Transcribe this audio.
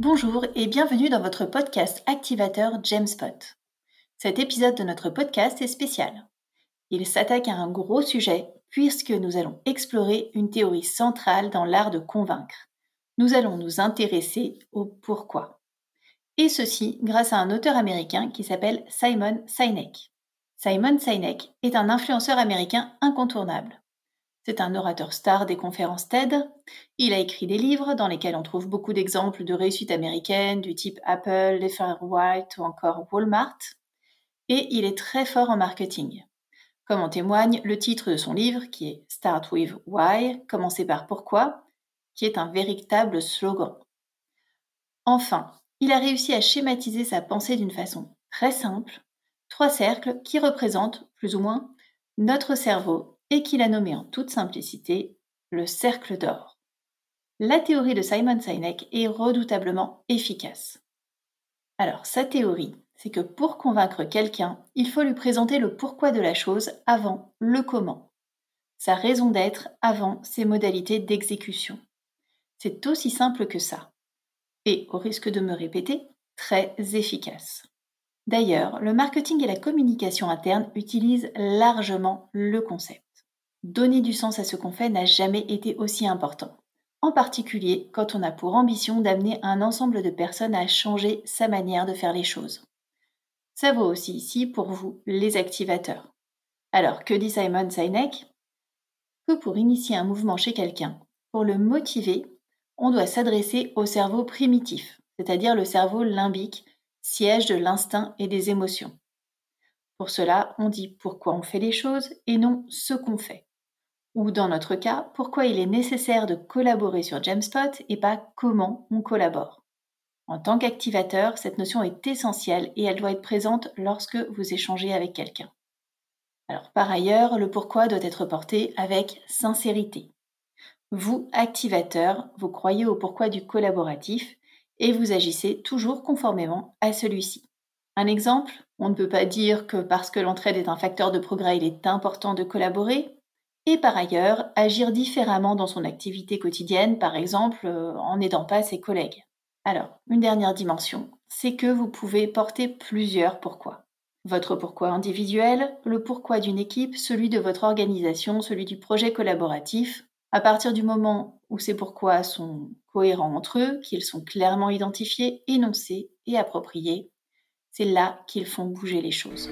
Bonjour et bienvenue dans votre podcast activateur Jamespot. Cet épisode de notre podcast est spécial. Il s'attaque à un gros sujet puisque nous allons explorer une théorie centrale dans l'art de convaincre. Nous allons nous intéresser au pourquoi. Et ceci grâce à un auteur américain qui s'appelle Simon Sinek. Simon Sinek est un influenceur américain incontournable. C'est un orateur star des conférences TED. Il a écrit des livres dans lesquels on trouve beaucoup d'exemples de réussite américaine du type Apple, Leffer White ou encore Walmart. Et il est très fort en marketing. Comme en témoigne le titre de son livre qui est Start with Why, commencer par pourquoi, qui est un véritable slogan. Enfin, il a réussi à schématiser sa pensée d'une façon très simple, trois cercles qui représentent, plus ou moins, notre cerveau et qu'il a nommé en toute simplicité le cercle d'or. La théorie de Simon Sinek est redoutablement efficace. Alors, sa théorie, c'est que pour convaincre quelqu'un, il faut lui présenter le pourquoi de la chose avant le comment, sa raison d'être avant ses modalités d'exécution. C'est aussi simple que ça. Et, au risque de me répéter, très efficace. D'ailleurs, le marketing et la communication interne utilisent largement le concept. Donner du sens à ce qu'on fait n'a jamais été aussi important. En particulier quand on a pour ambition d'amener un ensemble de personnes à changer sa manière de faire les choses. Ça vaut aussi ici pour vous, les activateurs. Alors, que dit Simon Sinek? Que pour initier un mouvement chez quelqu'un, pour le motiver, on doit s'adresser au cerveau primitif, c'est-à-dire le cerveau limbique, siège de l'instinct et des émotions. Pour cela, on dit pourquoi on fait les choses et non ce qu'on fait ou dans notre cas, pourquoi il est nécessaire de collaborer sur Jamspot et pas comment on collabore. En tant qu'activateur, cette notion est essentielle et elle doit être présente lorsque vous échangez avec quelqu'un. Alors par ailleurs, le pourquoi doit être porté avec sincérité. Vous, activateur, vous croyez au pourquoi du collaboratif et vous agissez toujours conformément à celui-ci. Un exemple, on ne peut pas dire que parce que l'entraide est un facteur de progrès, il est important de collaborer, et par ailleurs agir différemment dans son activité quotidienne, par exemple euh, en n'aidant pas ses collègues. Alors, une dernière dimension, c'est que vous pouvez porter plusieurs pourquoi. Votre pourquoi individuel, le pourquoi d'une équipe, celui de votre organisation, celui du projet collaboratif. À partir du moment où ces pourquoi sont cohérents entre eux, qu'ils sont clairement identifiés, énoncés et appropriés, c'est là qu'ils font bouger les choses.